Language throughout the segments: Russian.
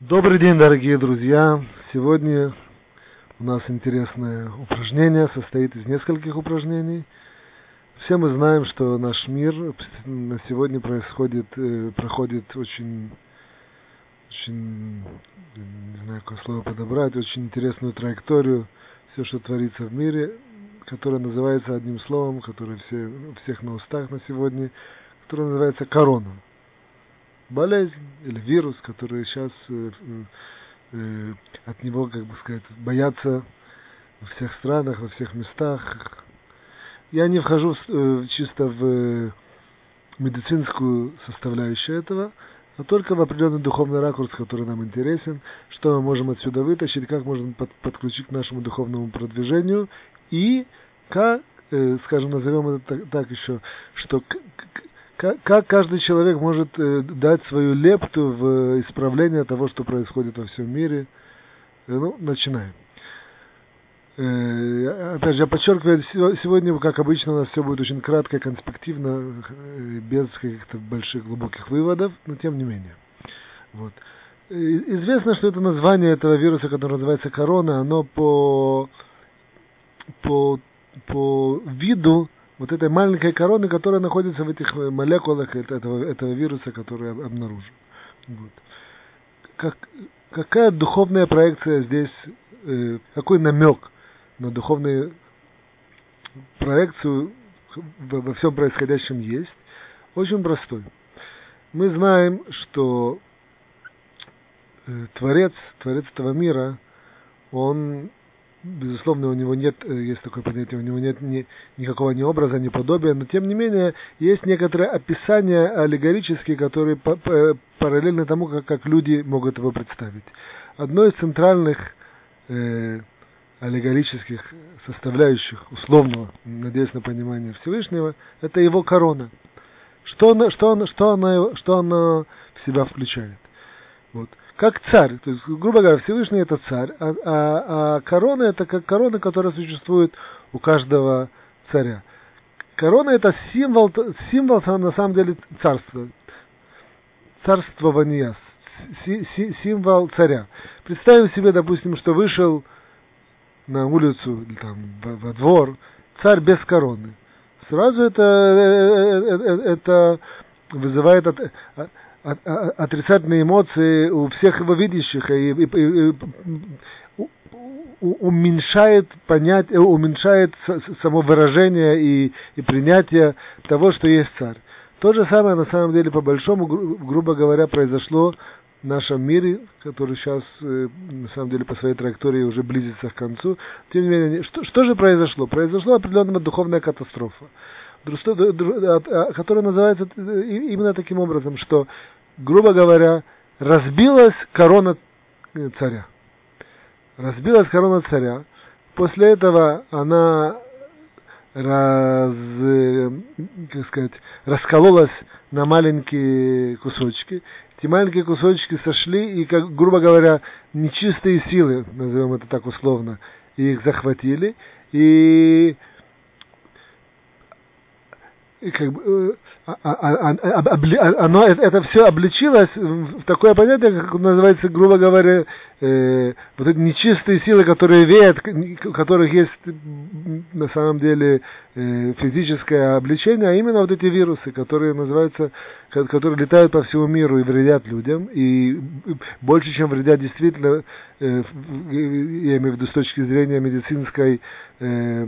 Добрый день, дорогие друзья! Сегодня у нас интересное упражнение, состоит из нескольких упражнений. Все мы знаем, что наш мир на сегодня происходит, э, проходит очень, очень, не знаю, какое слово подобрать, очень интересную траекторию, все, что творится в мире, которое называется одним словом, которое все, у всех на устах на сегодня, которое называется корона болезнь или вирус, который сейчас э, э, от него, как бы сказать, боятся во всех странах, во всех местах. Я не вхожу э, чисто в медицинскую составляющую этого, а только в определенный духовный ракурс, который нам интересен, что мы можем отсюда вытащить, как можем под, подключить к нашему духовному продвижению и как, э, скажем, назовем это так, так еще, что как, каждый человек может э, дать свою лепту в исправление того, что происходит во всем мире. Э, ну, начинаем. Э, опять же, я подчеркиваю, сегодня, как обычно, у нас все будет очень кратко, конспективно, без каких-то больших глубоких выводов, но тем не менее. Вот. Известно, что это название этого вируса, который называется корона, оно по, по, по виду вот этой маленькой короны, которая находится в этих молекулах этого, этого вируса, который обнаружен. Вот. Как, какая духовная проекция здесь, э, какой намек на духовную проекцию во, во всем происходящем есть? Очень простой. Мы знаем, что э, Творец, Творец этого мира, он безусловно, у него нет, э, есть такое понятие, у него нет ни, никакого ни образа, ни подобия, но тем не менее есть некоторые описания аллегорические, которые по, по, параллельны тому, как, как люди могут его представить. Одно из центральных э, аллегорических составляющих условного, надеюсь на понимание Всевышнего, это его корона. Что она, что она, что она, что она в себя включает? Вот как царь. То есть, грубо говоря, Всевышний это царь, а, а, а корона это как корона, которая существует у каждого царя. Корона это символ, символ на самом деле царства, царствования, си, си, символ царя. Представим себе, допустим, что вышел на улицу или там во, во двор царь без короны. Сразу это, это, э, э, это вызывает отрицательные эмоции у всех его видящих и, и, и, и уменьшает понять, э, уменьшает само выражение и, и принятие того, что есть царь. То же самое на самом деле по большому, грубо говоря, произошло в нашем мире, который сейчас э, на самом деле по своей траектории уже близится к концу. Тем не менее, что, что же произошло? Произошла определенная духовная катастрофа которая называется э, именно таким образом, что грубо говоря, разбилась корона царя. Разбилась корона царя. После этого она раз, как сказать, раскололась на маленькие кусочки. Эти маленькие кусочки сошли и, как, грубо говоря, нечистые силы, назовем это так условно, их захватили. И как бы, э, а, а, а, оно, это все обличилось в такое понятие, как называется, грубо говоря, э, вот эти нечистые силы, которые веют, у которых есть на самом деле э, физическое обличение, а именно вот эти вирусы, которые называются, которые летают по всему миру и вредят людям, и больше, чем вредят действительно, э, я имею в виду с точки зрения медицинской, э,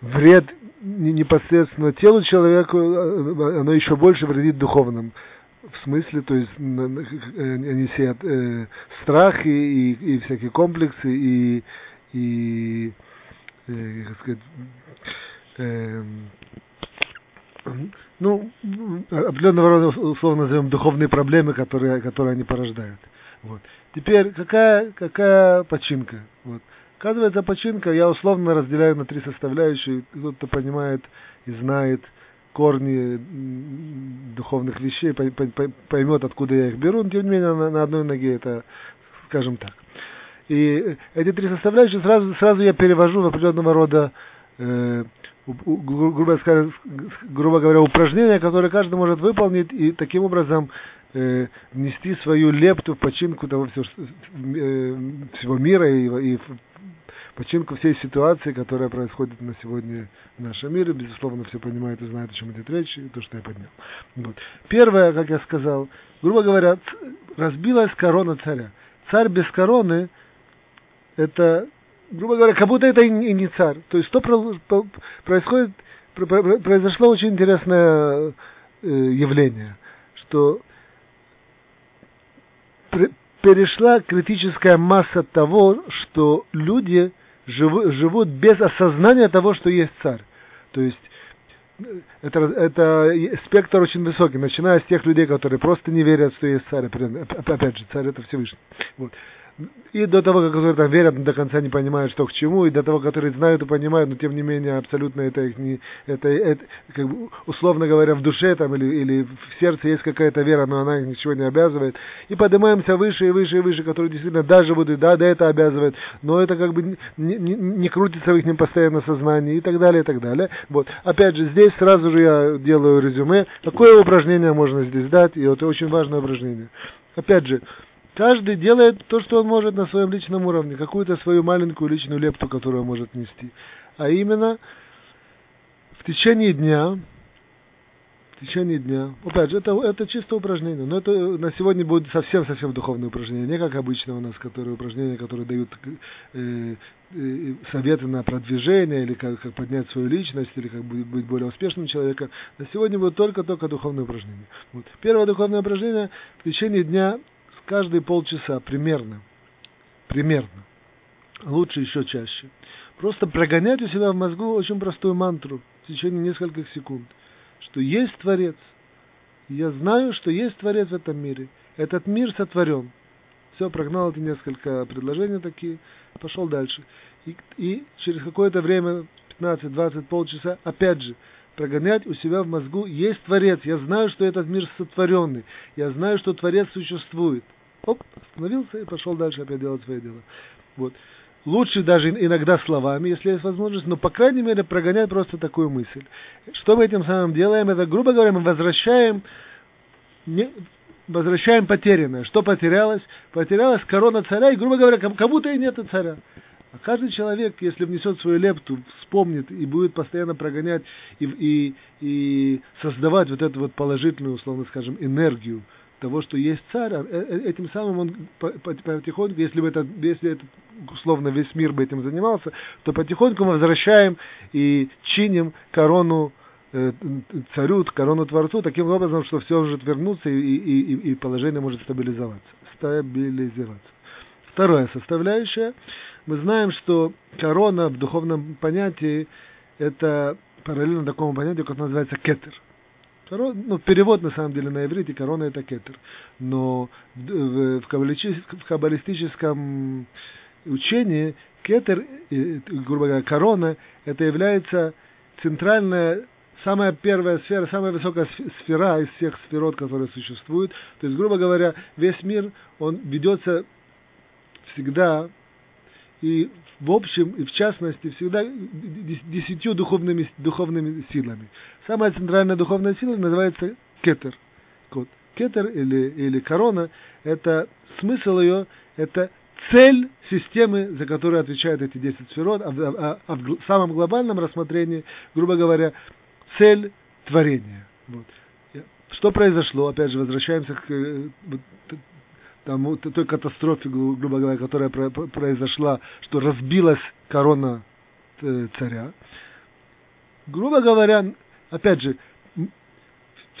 вред непосредственно телу человека, а, оно еще больше вредит духовным. В смысле, то есть они сеют э, страх и, и, и всякие комплексы, и, и э, как сказать, э, ну, определенного рода, условно назовем, духовные проблемы, которые, которые они порождают. Вот. Теперь, какая, какая починка? Вот. Оказывается, починка я условно разделяю на три составляющие. Кто-то понимает и знает корни духовных вещей, поймет, откуда я их беру, но тем не менее на, одной ноге это, скажем так. И эти три составляющие сразу, сразу я перевожу в определенного рода, э, грубо, сказать, грубо говоря, упражнения, которые каждый может выполнить и таким образом э, внести свою лепту в починку того всего, э, всего мира и, и починку всей ситуации, которая происходит на сегодня в нашем мире. Безусловно, все понимают и знают, о чем идет речь, и то, что я поднял. Вот. Первое, как я сказал, грубо говоря, разбилась корона царя. Царь без короны, это, грубо говоря, как будто это и не царь. То есть, что происходит, произошло очень интересное э, явление, что перешла критическая масса того, что люди живут без осознания того, что есть царь. То есть это, это спектр очень высокий, начиная с тех людей, которые просто не верят, что есть царь. Опять же, царь это Всевышний. Вот и до того, которые там верят, до конца не понимают, что к чему, и до того, которые знают и понимают, но тем не менее абсолютно это их не, это, это как бы, условно говоря, в душе там или, или в сердце есть какая-то вера, но она их ничего не обязывает. И поднимаемся выше и выше и выше, которые действительно даже будут, да, да, это обязывает, но это как бы не, не, не крутится в их постоянно сознании и так далее, и так далее. Вот. Опять же, здесь сразу же я делаю резюме, какое упражнение можно здесь дать, и это очень важное упражнение. Опять же, Каждый делает то, что он может на своем личном уровне, какую-то свою маленькую личную лепту, которую он может нести. А именно, в течение дня, в течение дня, опять же, это, это чисто упражнение, но это на сегодня будет совсем-совсем духовное упражнение, не как обычно у нас, которые упражнения, которые дают э, э, советы на продвижение, или как, как поднять свою личность, или как быть, быть более успешным человеком. На сегодня будет только-только духовное упражнение. Вот. Первое духовное упражнение в течение дня каждые полчаса примерно, примерно, лучше еще чаще, просто прогонять у себя в мозгу очень простую мантру в течение нескольких секунд, что есть Творец. Я знаю, что есть Творец в этом мире. Этот мир сотворен. Все, прогнал эти несколько предложений такие, пошел дальше. И, и через какое-то время, 15-20, полчаса, опять же, прогонять у себя в мозгу, есть Творец, я знаю, что этот мир сотворенный, я знаю, что Творец существует. Оп, остановился и пошел дальше опять делать свои дела. Вот. Лучше даже иногда словами, если есть возможность, но, по крайней мере, прогонять просто такую мысль. Что мы этим самым делаем? Это, грубо говоря, мы возвращаем, не, возвращаем потерянное. Что потерялось? Потерялась корона царя, и, грубо говоря, как будто и нет царя. А каждый человек, если внесет свою лепту, вспомнит и будет постоянно прогонять и, и, и создавать вот эту вот положительную, условно скажем, энергию того, что есть царь, а, э, э, этим самым он потихоньку, если бы это, если это, условно, весь мир бы этим занимался, то потихоньку мы возвращаем и чиним корону э, царю, корону Творцу, таким образом, что все может вернуться и, и, и положение может стабилизоваться. Стабилизироваться. Вторая составляющая – мы знаем, что корона в духовном понятии это параллельно такому понятию, как называется кетер. Корон, ну, перевод на самом деле на иврите корона это кетер. Но в, в, в каббалистическом учении кетер, грубо говоря, корона, это является центральная самая первая сфера, самая высокая сфера из всех сферот, которые существуют. То есть, грубо говоря, весь мир, он ведется всегда и в общем, и в частности, всегда десятью духовными, духовными силами. Самая центральная духовная сила называется кетер. Вот. Кетер или, или корона, это смысл ее, это цель системы, за которую отвечают эти десять сферот, а, а, а в самом глобальном рассмотрении, грубо говоря, цель творения. Вот. Что произошло? Опять же, возвращаемся к тому, той катастрофе, грубо говоря, которая произошла, что разбилась корона э, царя. Грубо говоря, опять же,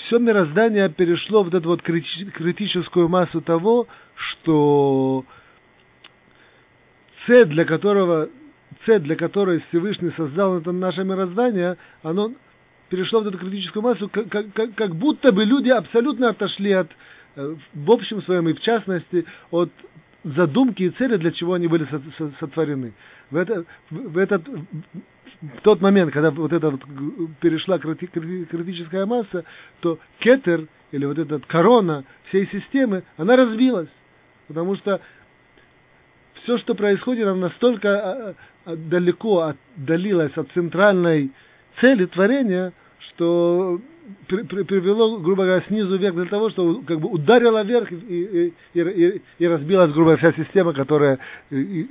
все мироздание перешло в эту вот критическую массу того, что цель, для которого цель, для которой Всевышний создал это наше мироздание, оно перешло в эту критическую массу, как, как, как будто бы люди абсолютно отошли от, в общем своем и в частности от задумки и цели, для чего они были сотворены. В, это, в, этот, в тот момент, когда вот эта вот перешла критическая масса, то кетер, или вот эта корона всей системы, она развилась. Потому что все, что происходит, нам настолько а, а, далеко отдалилось от центральной цели творения, что привело, грубо говоря, снизу вверх для того, чтобы как бы ударило вверх и, и, и, и разбилась, грубо говоря, вся система, которая и,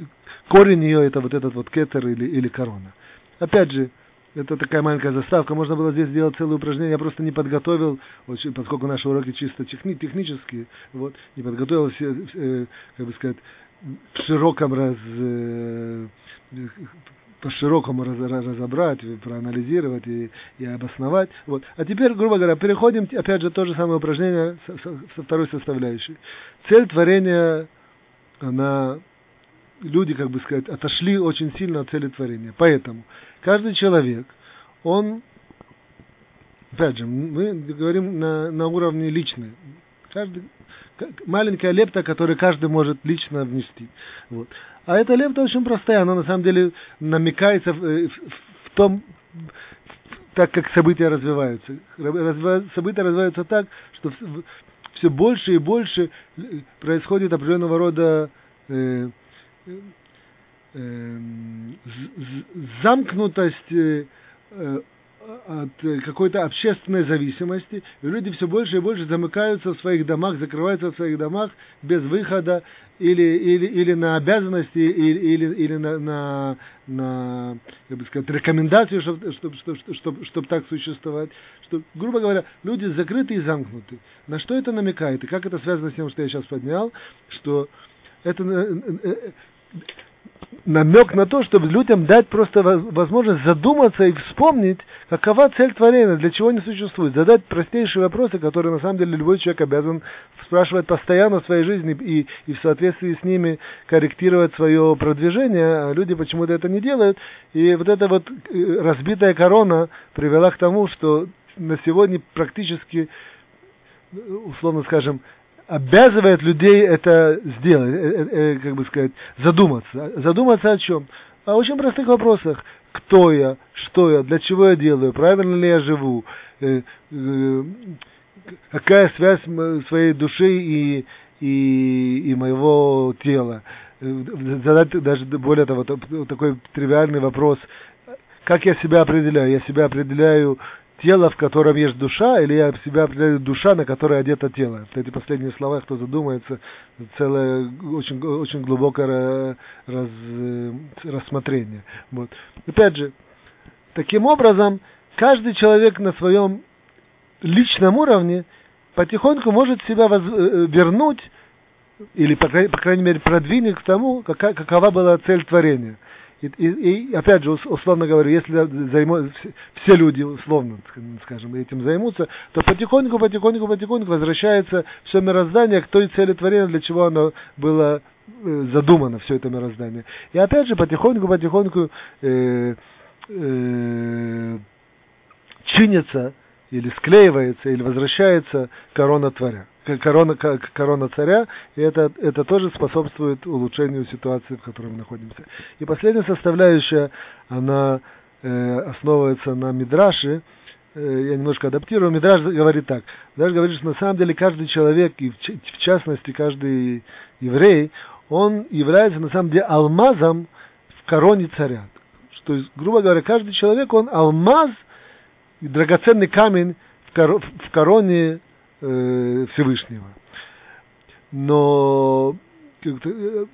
корень ее это вот этот вот кетер или, или корона. Опять же, это такая маленькая заставка. Можно было здесь сделать целое упражнение. Я просто не подготовил, поскольку наши уроки чисто техни, технические, вот, не подготовил все, э, как бы сказать, в широком раз, э, по-широкому раз, разобрать, проанализировать и, и обосновать. Вот. А теперь, грубо говоря, переходим, опять же, то же самое упражнение со второй составляющей. Цель творения, она, люди, как бы сказать, отошли очень сильно от цели творения. Поэтому каждый человек, он, опять же, мы говорим на, на уровне личной. Каждый, маленькая лепта, которую каждый может лично внести. Вот. А эта лепта очень простая, она на самом деле намекается в, э, в, в том, так как события развиваются. Развива, события развиваются так, что все больше и больше э, происходит определенного рода э, э, э замкнутость э, от какой-то общественной зависимости, люди все больше и больше замыкаются в своих домах, закрываются в своих домах без выхода или, или, или на обязанности, или, или, или на, на, на как бы сказать, рекомендацию, чтобы, чтобы, чтобы, чтобы, чтобы так существовать. Что, грубо говоря, люди закрыты и замкнуты. На что это намекает? И как это связано с тем, что я сейчас поднял, что это э, э, намек на то, чтобы людям дать просто возможность задуматься и вспомнить, какова цель творения, для чего они существуют, задать простейшие вопросы, которые на самом деле любой человек обязан спрашивать постоянно в своей жизни и, и в соответствии с ними корректировать свое продвижение, а люди почему-то это не делают. И вот эта вот э, разбитая корона привела к тому, что на сегодня практически, условно скажем, обязывает людей это сделать, э, э, э, как бы сказать, задуматься. Задуматься о чем? О очень простых вопросах. Кто я, что я, для чего я делаю, правильно ли я живу, какая связь своей души и, и, и моего тела. Задать даже более того, такой тривиальный вопрос, как я себя определяю? Я себя определяю тело, в котором есть душа, или я себя определяю душа, на которой одето тело. Эти последние слова, кто задумается, целое очень, очень глубокое раз, рассмотрение. Вот. Опять же, таким образом, каждый человек на своем личном уровне потихоньку может себя воз, э, вернуть или, по, крайней мере, продвинуть к тому, какова была цель творения – и, и, и опять же, условно говоря, если займу, все люди, условно скажем, этим займутся, то потихоньку, потихоньку, потихоньку возвращается все мироздание к той цели творения, для чего оно было э, задумано, все это мироздание. И опять же, потихоньку, потихоньку э, э, чинится или склеивается, или возвращается корона творя корона, корона царя, и это, это тоже способствует улучшению ситуации, в которой мы находимся. И последняя составляющая, она э, основывается на Мидраше, э, я немножко адаптирую, Мидраш говорит так, Мидраш говорит, что на самом деле каждый человек, и в, частности каждый еврей, он является на самом деле алмазом в короне царя. То есть, грубо говоря, каждый человек, он алмаз, драгоценный камень в короне э, Всевышнего. Но э,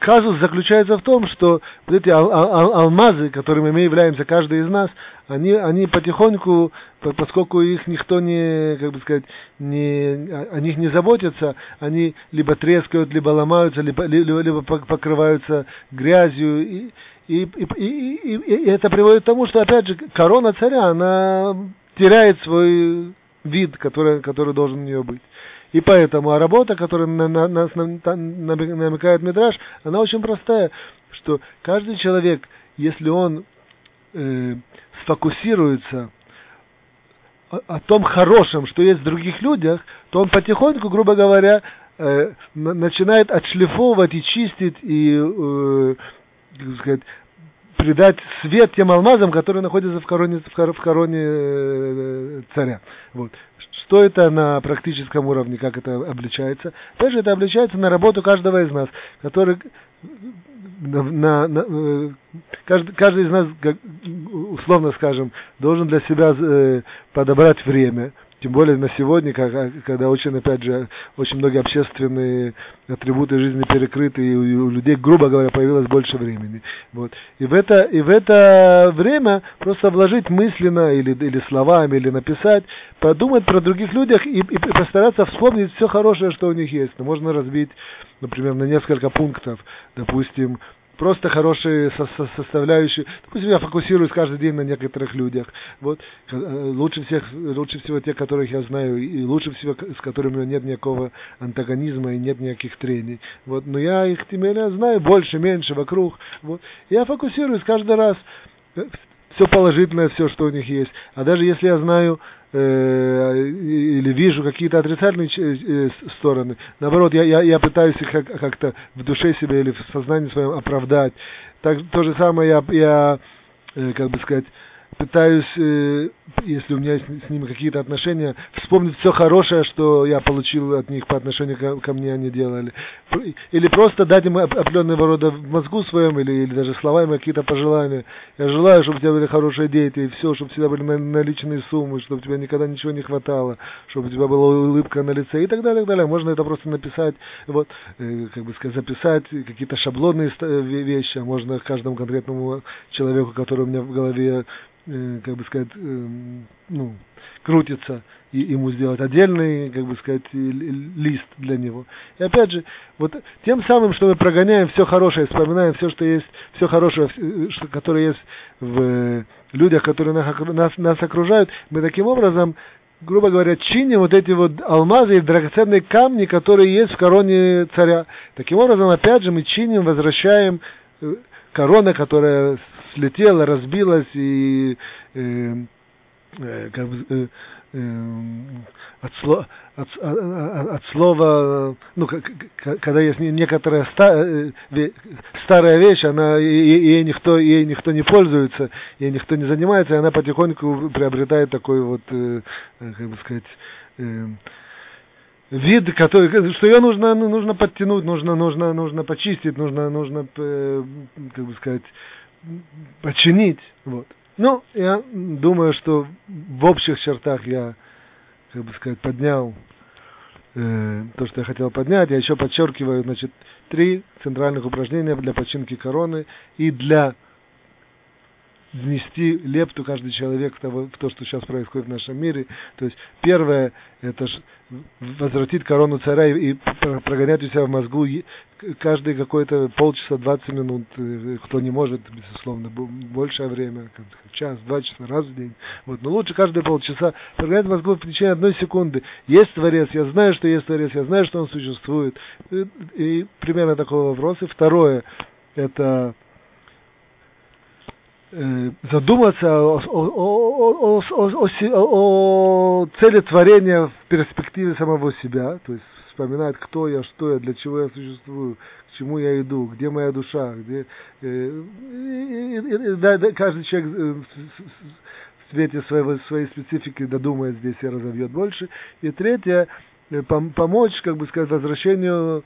казус заключается в том, что вот эти ал- ал- алмазы, которыми мы являемся, каждый из нас, они, они потихоньку, поскольку их никто не, как бы сказать, не, о них не заботится, они либо трескают, либо ломаются, либо, либо, либо покрываются грязью, и, и, и, и, и, это приводит к тому, что, опять же, корона царя, она теряет свой вид, который, который должен у нее быть. И поэтому, а работа, которая на, на, нас намекает Мидраш, она очень простая, что каждый человек, если он э, сфокусируется о, о том хорошем, что есть в других людях, то он потихоньку, грубо говоря, э, начинает отшлифовывать и чистить и, э, сказать, придать свет тем алмазам, которые находятся в короне, в короне э, царя. Вот. Что это на практическом уровне, как это обличается? Опять же, это обличается на работу каждого из нас, который на, на, на, э, каждый, каждый из нас, условно скажем, должен для себя э, подобрать время, тем более на сегодня, когда очень, опять же, очень многие общественные атрибуты жизни перекрыты, и у людей, грубо говоря, появилось больше времени. Вот. И, в это, и в это время просто вложить мысленно или, или словами, или написать, подумать про других людях и, и постараться вспомнить все хорошее, что у них есть. Но можно разбить, например, на несколько пунктов. Допустим, просто хорошие со со составляющие. Допустим, я фокусируюсь каждый день на некоторых людях. Вот э, лучше всех, лучше всего тех, которых я знаю, и лучше всего с которыми у меня нет никакого антагонизма и нет никаких трений. Вот, но я их тем более знаю больше, меньше вокруг. Вот, я фокусируюсь каждый раз э, все положительное, все, что у них есть. А даже если я знаю или вижу какие-то отрицательные э, стороны, наоборот, я, я, я пытаюсь их как, как-то в душе себе или в сознании своем оправдать. Так, то же самое я, я э, как бы сказать, пытаюсь, э, если у меня есть с ними какие-то отношения, вспомнить все хорошее, что я получил от них по отношению ко, мне они делали. Или просто дать им определенного рода мозгу своем, или, или даже словами какие-то пожелания. Я желаю, чтобы у тебя были хорошие дети, и все, чтобы тебя были наличные суммы, чтобы у тебя никогда ничего не хватало, чтобы у тебя была улыбка на лице и так далее, и так далее. Можно это просто написать, вот, э, как бы сказать, записать какие-то шаблонные вещи, а можно каждому конкретному человеку, который у меня в голове как бы сказать, э, ну, крутится, и ему сделать отдельный, как бы сказать, лист для него. И опять же, вот тем самым, что мы прогоняем все хорошее, вспоминаем все, что есть, все хорошее, э, что, которое есть в людях, которые нас, нас окружают, мы таким образом грубо говоря, чиним вот эти вот алмазы и драгоценные камни, которые есть в короне царя. Таким образом, опять же, мы чиним, возвращаем корона, которая слетела, разбилась и э, э, как бы э, э, от, от, от, от слова, ну, когда есть некоторая э, старая вещь, она ей никто ей никто не пользуется, ей никто не занимается, и она потихоньку приобретает такой вот, э, как бы сказать, вид, который, что ее нужно, нужно подтянуть, нужно, нужно, нужно почистить, нужно, нужно, как бы сказать, починить. Вот. Ну, я думаю, что в общих чертах я, как бы сказать, поднял э, то, что я хотел поднять. Я еще подчеркиваю, значит, три центральных упражнения для починки короны и для внести лепту каждый человек в, того, в то, что сейчас происходит в нашем мире. То есть первое это ж возвратить корону царя и, и прогонять у себя в мозгу каждые какое-то полчаса, 20 минут, э, кто не может, безусловно, большее время, час, два часа, раз в день. Вот. Но лучше каждые полчаса прогонять в мозгу в течение одной секунды. Есть Творец, я знаю, что есть Творец, я знаю, что он существует. И, и примерно такого вопроса. Второе, это Э, задуматься о, о, о, о, цели творения в перспективе самого себя, то есть вспоминать, кто я, что я, для чего я существую, к чему я иду, где моя душа, где э, и, и, и, да, каждый человек э, в свете своего, своей специфики додумает здесь и разовьет больше. И третье, помочь, как бы сказать, возвращению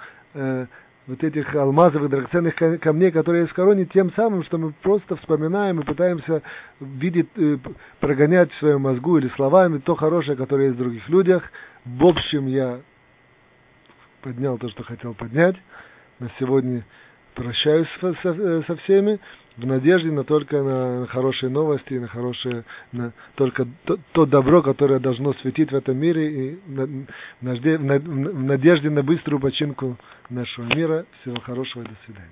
вот этих алмазовых драгоценных камней, которые есть в короне, тем самым, что мы просто вспоминаем и пытаемся видеть, э, прогонять в своем мозгу или словами то хорошее, которое есть в других людях. В общем, я поднял то, что хотел поднять. На сегодня прощаюсь со, со, со всеми в надежде на только на хорошие новости, на хорошее, на только то, то добро, которое должно светить в этом мире, и в, надежде, на быструю починку нашего мира. Всего хорошего, до свидания.